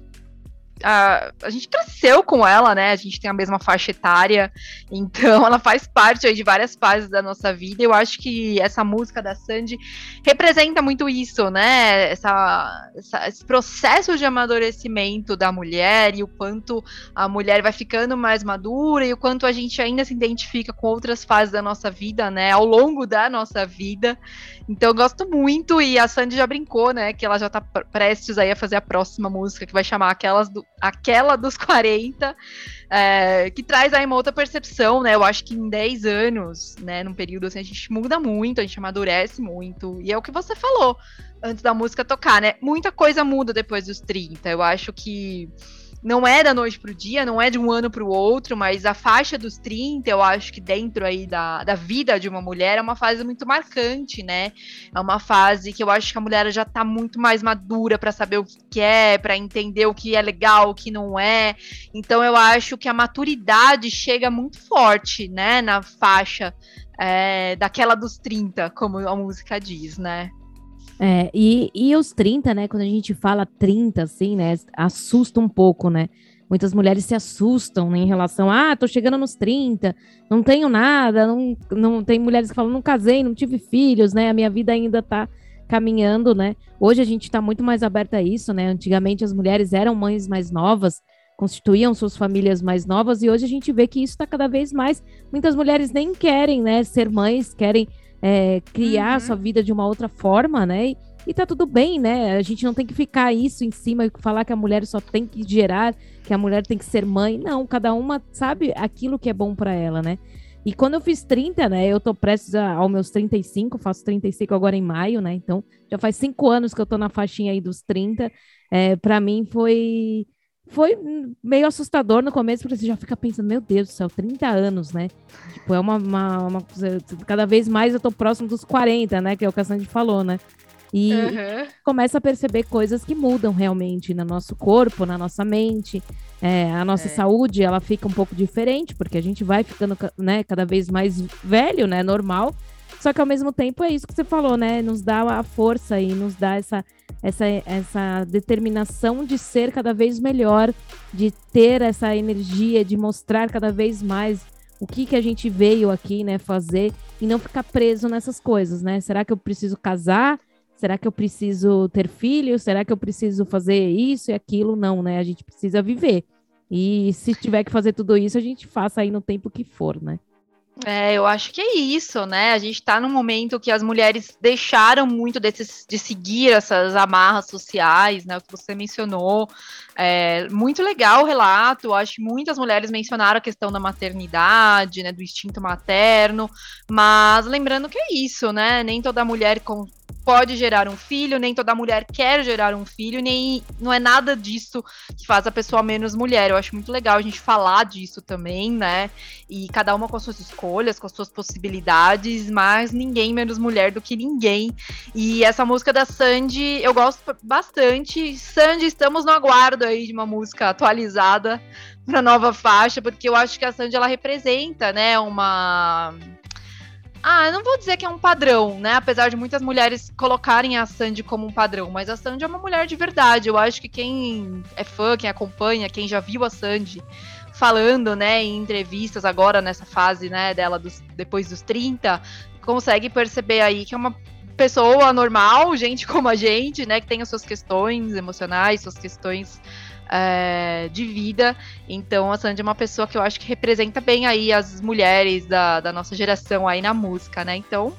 a, a gente cresceu com ela, né? A gente tem a mesma faixa etária, então ela faz parte de várias fases da nossa vida. Eu acho que essa música da Sandy representa muito isso, né? Essa, essa, esse processo de amadurecimento da mulher e o quanto a mulher vai ficando mais madura e o quanto a gente ainda se identifica com outras fases da nossa vida, né? Ao longo da nossa vida. Então eu gosto muito e a Sandy já brincou, né? Que ela já tá prestes aí a fazer a próxima música que vai chamar aquelas do, aquela dos 40, é, que traz aí uma outra percepção, né? Eu acho que em 10 anos, né, num período assim, a gente muda muito, a gente amadurece muito. E é o que você falou antes da música tocar, né? Muita coisa muda depois dos 30. Eu acho que não é da noite pro dia, não é de um ano pro outro, mas a faixa dos 30, eu acho que dentro aí da, da vida de uma mulher é uma fase muito marcante, né? É uma fase que eu acho que a mulher já tá muito mais madura para saber o que quer, para entender o que é legal, o que não é. Então eu acho que a maturidade chega muito forte, né, na faixa é, daquela dos 30, como a música diz, né? É, e, e os 30, né? Quando a gente fala 30, assim, né? Assusta um pouco, né? Muitas mulheres se assustam né, em relação a, ah, tô chegando nos 30, não tenho nada, não, não tem mulheres que falam, não casei, não tive filhos, né? A minha vida ainda tá caminhando, né? Hoje a gente tá muito mais aberta a isso, né? Antigamente as mulheres eram mães mais novas, constituíam suas famílias mais novas, e hoje a gente vê que isso está cada vez mais. Muitas mulheres nem querem, né, ser mães, querem é, criar uhum. a sua vida de uma outra forma, né? E, e tá tudo bem, né? A gente não tem que ficar isso em cima e falar que a mulher só tem que gerar, que a mulher tem que ser mãe. Não, cada uma sabe aquilo que é bom para ela, né? E quando eu fiz 30, né? Eu tô prestes aos meus 35, faço 35 agora em maio, né? Então já faz cinco anos que eu tô na faixinha aí dos 30. É, para mim foi foi meio assustador no começo, porque você já fica pensando, meu Deus do céu, 30 anos, né? Tipo, é uma, uma, uma coisa, cada vez mais eu tô próximo dos 40, né? Que é o que a Sandy falou, né? E uhum. começa a perceber coisas que mudam realmente no nosso corpo, na nossa mente. É, a nossa é. saúde, ela fica um pouco diferente, porque a gente vai ficando né, cada vez mais velho, né? Normal. Só que ao mesmo tempo é isso que você falou, né? Nos dá a força e nos dá essa, essa, essa determinação de ser cada vez melhor, de ter essa energia, de mostrar cada vez mais o que, que a gente veio aqui, né, fazer e não ficar preso nessas coisas, né? Será que eu preciso casar? Será que eu preciso ter filhos? Será que eu preciso fazer isso e aquilo? Não, né? A gente precisa viver. E se tiver que fazer tudo isso, a gente faça aí no tempo que for, né? É, eu acho que é isso, né? A gente está num momento que as mulheres deixaram muito desses, de seguir essas amarras sociais, né? O que você mencionou. É, muito legal o relato. Acho que muitas mulheres mencionaram a questão da maternidade, né? Do instinto materno. Mas lembrando que é isso, né? Nem toda mulher com, pode gerar um filho, nem toda mulher quer gerar um filho, nem não é nada disso que faz a pessoa menos mulher. Eu acho muito legal a gente falar disso também, né? E cada uma com as suas escolhas, com as suas possibilidades, mas ninguém menos mulher do que ninguém. E essa música da Sandy, eu gosto bastante. Sandy, estamos no aguardo aí de uma música atualizada para nova faixa, porque eu acho que a Sandy ela representa, né, uma ah, não vou dizer que é um padrão, né? Apesar de muitas mulheres colocarem a Sandy como um padrão, mas a Sandy é uma mulher de verdade. Eu acho que quem é fã, quem acompanha, quem já viu a Sandy falando, né, em entrevistas agora nessa fase, né, dela dos, depois dos 30, consegue perceber aí que é uma pessoa normal, gente como a gente, né, que tem as suas questões emocionais, suas questões é, de vida. Então a Sandy é uma pessoa que eu acho que representa bem aí as mulheres da, da nossa geração aí na música, né? Então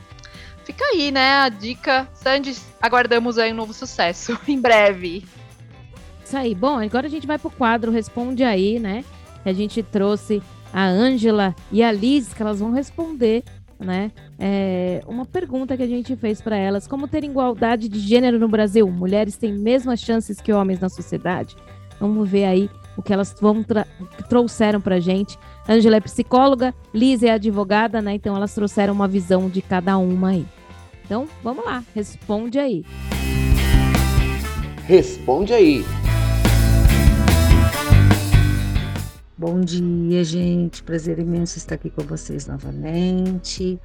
fica aí, né? A dica. Sandy, aguardamos aí um novo sucesso em breve. Isso aí. Bom, agora a gente vai pro quadro Responde Aí, né? A gente trouxe a Ângela e a Liz, que elas vão responder, né? É, uma pergunta que a gente fez para elas: como ter igualdade de gênero no Brasil? Mulheres têm mesmas chances que homens na sociedade? Vamos ver aí o que elas vão trouxeram pra gente. Angela é psicóloga, Liz é advogada, né? Então elas trouxeram uma visão de cada uma aí. Então, vamos lá, responde aí. Responde aí. Bom dia, gente. Prazer imenso estar aqui com vocês novamente.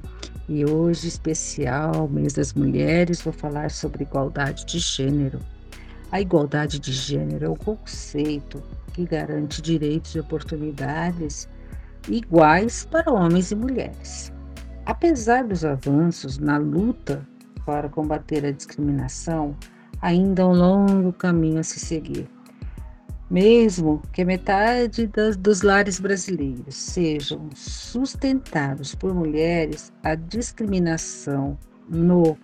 E hoje, especial, mês das mulheres, vou falar sobre igualdade de gênero. A igualdade de gênero é o conceito que garante direitos e oportunidades iguais para homens e mulheres. Apesar dos avanços na luta para combater a discriminação, ainda há um longo caminho a se seguir. Mesmo que metade das, dos lares brasileiros sejam sustentados por mulheres, a discriminação no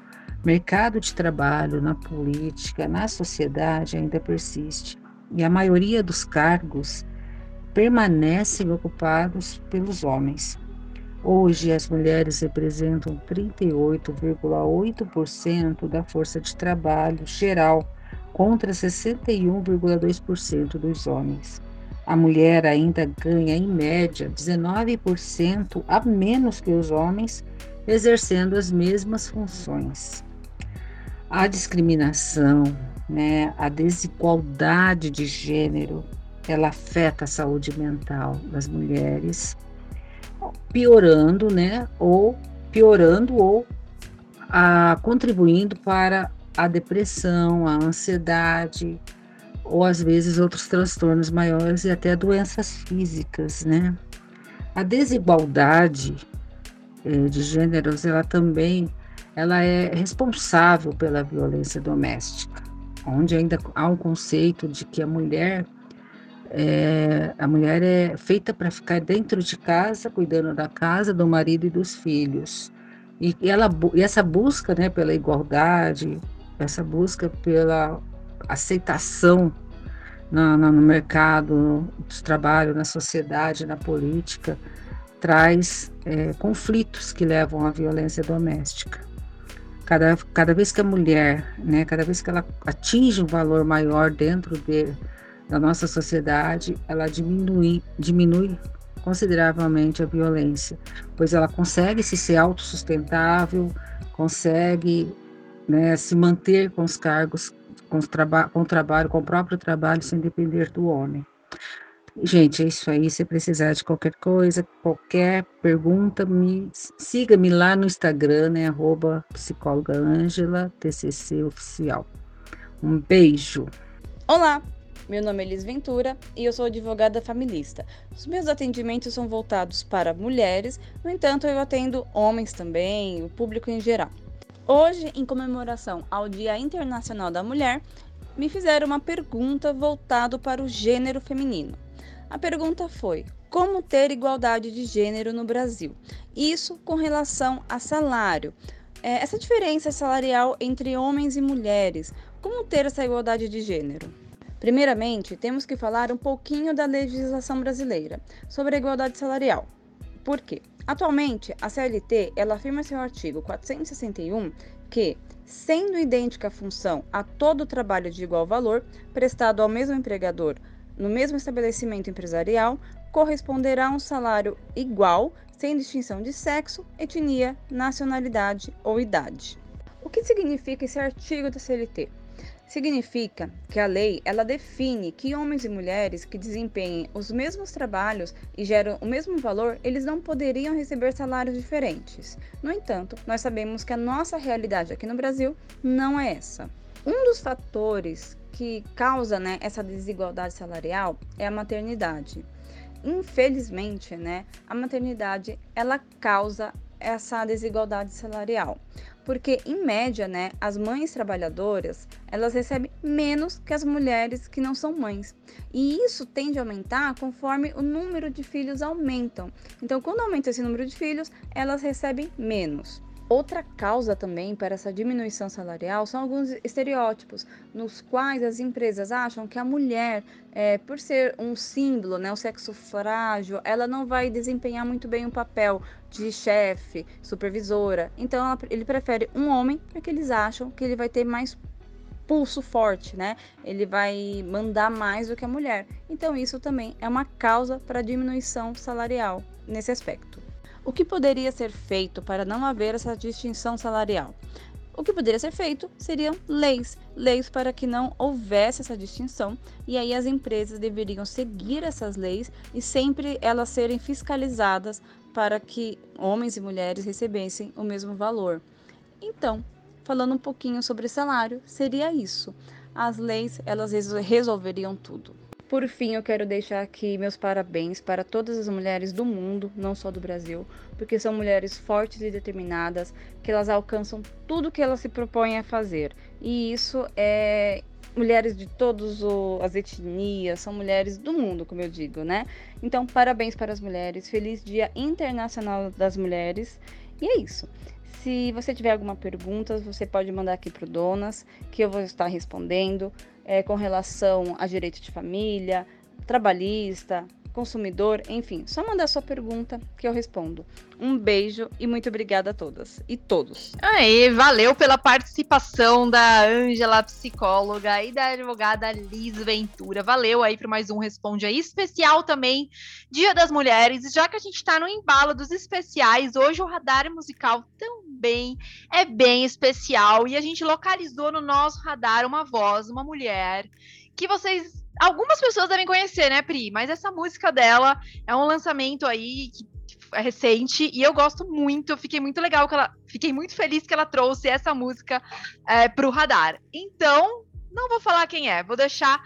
mercado de trabalho, na política, na sociedade ainda persiste e a maioria dos cargos permanecem ocupados pelos homens. Hoje, as mulheres representam 38,8% da força de trabalho geral, contra 61,2% dos homens. A mulher ainda ganha, em média, 19% a menos que os homens, exercendo as mesmas funções a discriminação, né, a desigualdade de gênero, ela afeta a saúde mental das mulheres, piorando, né, ou piorando ou a, contribuindo para a depressão, a ansiedade, ou às vezes outros transtornos maiores e até doenças físicas, né? A desigualdade eh, de gêneros, ela também ela é responsável pela violência doméstica, onde ainda há um conceito de que a mulher é, a mulher é feita para ficar dentro de casa, cuidando da casa, do marido e dos filhos. E, ela, e essa busca né, pela igualdade, essa busca pela aceitação no, no mercado de trabalho, na sociedade, na política, traz é, conflitos que levam à violência doméstica. Cada, cada vez que a mulher, né, cada vez que ela atinge um valor maior dentro de, da nossa sociedade, ela diminui, diminui consideravelmente a violência, pois ela consegue se ser autossustentável, consegue né, se manter com os cargos, com, os traba com o trabalho, com o próprio trabalho, sem depender do homem. Gente, é isso aí. Se precisar de qualquer coisa, qualquer pergunta, me siga-me lá no Instagram, né? Arroba psicóloga Ângela, TCC Oficial. Um beijo. Olá, meu nome é Elis Ventura e eu sou advogada familista. Os meus atendimentos são voltados para mulheres, no entanto, eu atendo homens também, o público em geral. Hoje, em comemoração ao Dia Internacional da Mulher, me fizeram uma pergunta voltada para o gênero feminino. A pergunta foi: como ter igualdade de gênero no Brasil? Isso com relação a salário. É, essa diferença salarial entre homens e mulheres, como ter essa igualdade de gênero? Primeiramente, temos que falar um pouquinho da legislação brasileira sobre a igualdade salarial. Por quê? Atualmente, a CLT ela afirma em seu artigo 461 que, sendo idêntica a função a todo trabalho de igual valor prestado ao mesmo empregador no mesmo estabelecimento empresarial corresponderá a um salário igual, sem distinção de sexo, etnia, nacionalidade ou idade. O que significa esse artigo da CLT? Significa que a lei ela define que homens e mulheres que desempenhem os mesmos trabalhos e geram o mesmo valor, eles não poderiam receber salários diferentes. No entanto, nós sabemos que a nossa realidade aqui no Brasil não é essa. Um dos fatores que causa né, essa desigualdade salarial é a maternidade. Infelizmente, né, a maternidade ela causa essa desigualdade salarial, porque em média, né, as mães trabalhadoras elas recebem menos que as mulheres que não são mães, e isso tende a aumentar conforme o número de filhos aumentam. Então, quando aumenta esse número de filhos, elas recebem menos. Outra causa também para essa diminuição salarial são alguns estereótipos, nos quais as empresas acham que a mulher, é, por ser um símbolo, né, um sexo frágil, ela não vai desempenhar muito bem o papel de chefe, supervisora. Então, ela, ele prefere um homem porque eles acham que ele vai ter mais pulso forte, né? Ele vai mandar mais do que a mulher. Então, isso também é uma causa para a diminuição salarial nesse aspecto. O que poderia ser feito para não haver essa distinção salarial? O que poderia ser feito seriam leis, leis para que não houvesse essa distinção, e aí as empresas deveriam seguir essas leis e sempre elas serem fiscalizadas para que homens e mulheres recebessem o mesmo valor. Então, falando um pouquinho sobre salário, seria isso. As leis, elas resolveriam tudo. Por fim, eu quero deixar aqui meus parabéns para todas as mulheres do mundo, não só do Brasil, porque são mulheres fortes e determinadas, que elas alcançam tudo que elas se propõem a fazer. E isso é mulheres de todas as etnias, são mulheres do mundo, como eu digo, né? Então, parabéns para as mulheres, feliz Dia Internacional das Mulheres. E é isso. Se você tiver alguma pergunta, você pode mandar aqui para o Donas, que eu vou estar respondendo é, com relação a direito de família, trabalhista, consumidor, enfim, só mandar sua pergunta que eu respondo. Um beijo e muito obrigada a todas e todos. Aí, valeu pela participação da Ângela, psicóloga, e da advogada Liz Ventura. Valeu aí para mais um Responde aí, especial também, Dia das Mulheres. Já que a gente está no embalo dos especiais, hoje o radar musical também é bem especial e a gente localizou no nosso radar uma voz, uma mulher que vocês algumas pessoas devem conhecer, né, Pri? Mas essa música dela é um lançamento aí que é recente e eu gosto muito. Fiquei muito legal que ela, fiquei muito feliz que ela trouxe essa música é, para o radar. Então, não vou falar quem é, vou deixar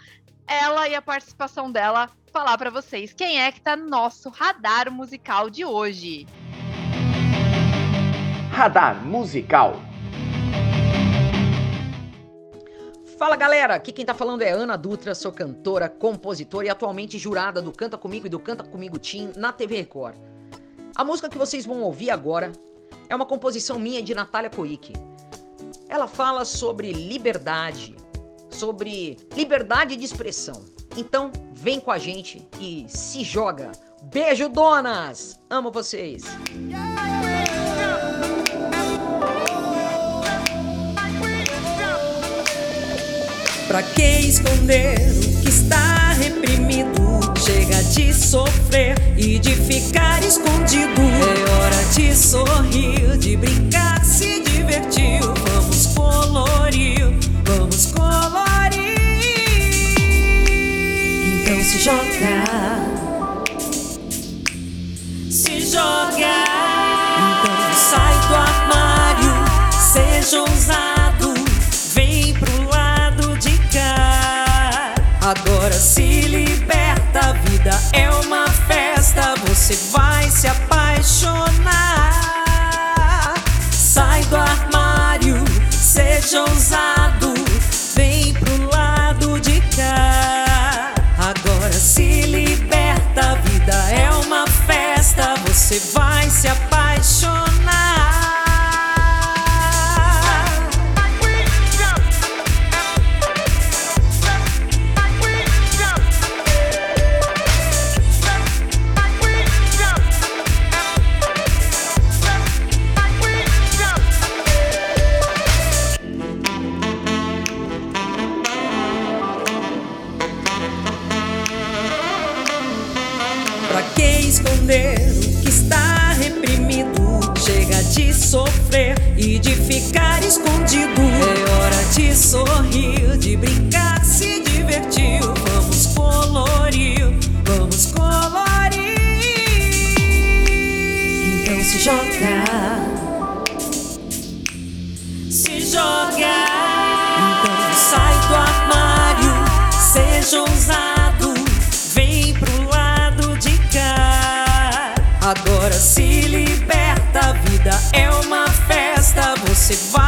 ela e a participação dela falar para vocês quem é que tá no nosso radar musical de hoje. Radar musical. Fala galera, aqui quem tá falando é Ana Dutra, sou cantora, compositora e atualmente jurada do Canta Comigo e do Canta Comigo Team na TV Record. A música que vocês vão ouvir agora é uma composição minha de Natália Coic. Ela fala sobre liberdade, sobre liberdade de expressão. Então, vem com a gente e se joga. Beijo, donas! Amo vocês! Pra que esconder o que está reprimido? Chega de sofrer e de ficar escondido. É hora de sorrir, de brincar, se divertir. Vamos colorir, vamos colorir. Então se joga. Se joga. Liberta, a vida é uma festa, você vai ficar escondido. É hora de sorrir, festa, você vai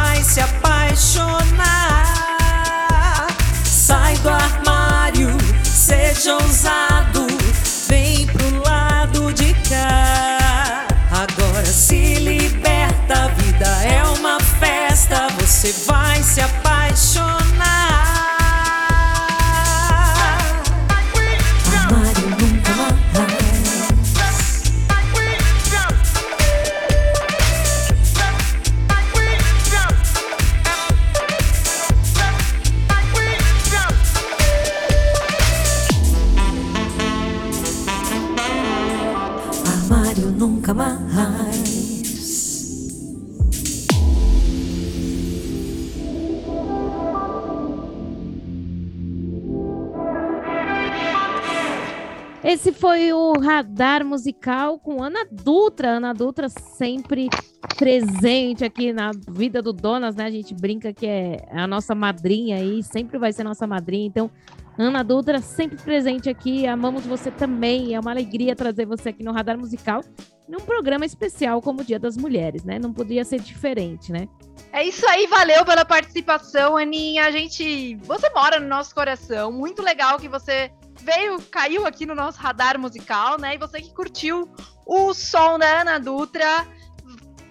foi o Radar Musical com Ana Dutra. Ana Dutra sempre presente aqui na vida do Donas, né? A gente brinca que é a nossa madrinha aí, sempre vai ser nossa madrinha. Então, Ana Dutra sempre presente aqui. Amamos você também. É uma alegria trazer você aqui no Radar Musical, num programa especial como o Dia das Mulheres, né? Não podia ser diferente, né? É isso aí, valeu pela participação, Aninha. A gente. Você mora no nosso coração. Muito legal que você veio, caiu aqui no nosso radar musical, né? E você que curtiu o som da Ana Dutra.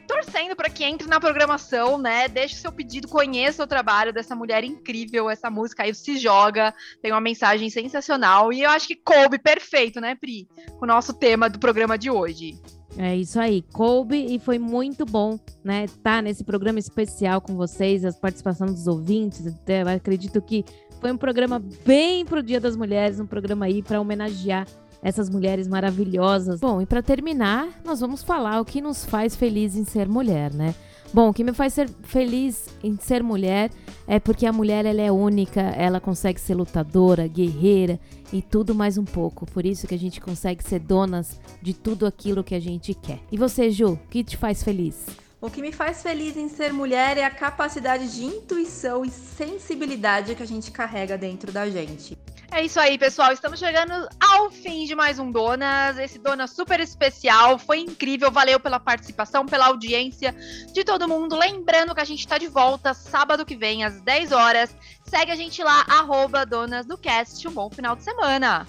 Torcendo para que entre na programação, né? Deixe seu pedido, conheça o trabalho dessa mulher incrível. Essa música aí se joga, tem uma mensagem sensacional. E eu acho que coube perfeito, né, Pri? Com o nosso tema do programa de hoje. É isso aí, coube e foi muito bom, né, estar nesse programa especial com vocês, as participações dos ouvintes. acredito que foi um programa bem pro Dia das Mulheres, um programa aí para homenagear essas mulheres maravilhosas. Bom, e para terminar, nós vamos falar o que nos faz feliz em ser mulher, né? Bom, o que me faz ser feliz em ser mulher é porque a mulher ela é única, ela consegue ser lutadora, guerreira e tudo mais um pouco. Por isso que a gente consegue ser donas de tudo aquilo que a gente quer. E você, Ju, o que te faz feliz? O que me faz feliz em ser mulher é a capacidade de intuição e sensibilidade que a gente carrega dentro da gente. É isso aí, pessoal. Estamos chegando ao fim de mais um Donas. Esse Dona super especial. Foi incrível. Valeu pela participação, pela audiência de todo mundo. Lembrando que a gente está de volta sábado que vem, às 10 horas. Segue a gente lá, arroba Donas do Cast. Um bom final de semana.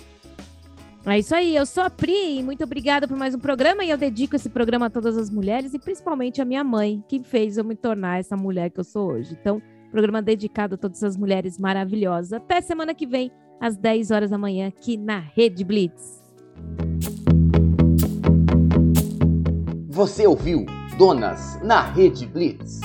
É isso aí, eu sou a Pri, muito obrigada por mais um programa e eu dedico esse programa a todas as mulheres e principalmente a minha mãe, que fez eu me tornar essa mulher que eu sou hoje. Então, programa dedicado a todas as mulheres maravilhosas. Até semana que vem, às 10 horas da manhã, aqui na Rede Blitz. Você ouviu Donas na Rede Blitz.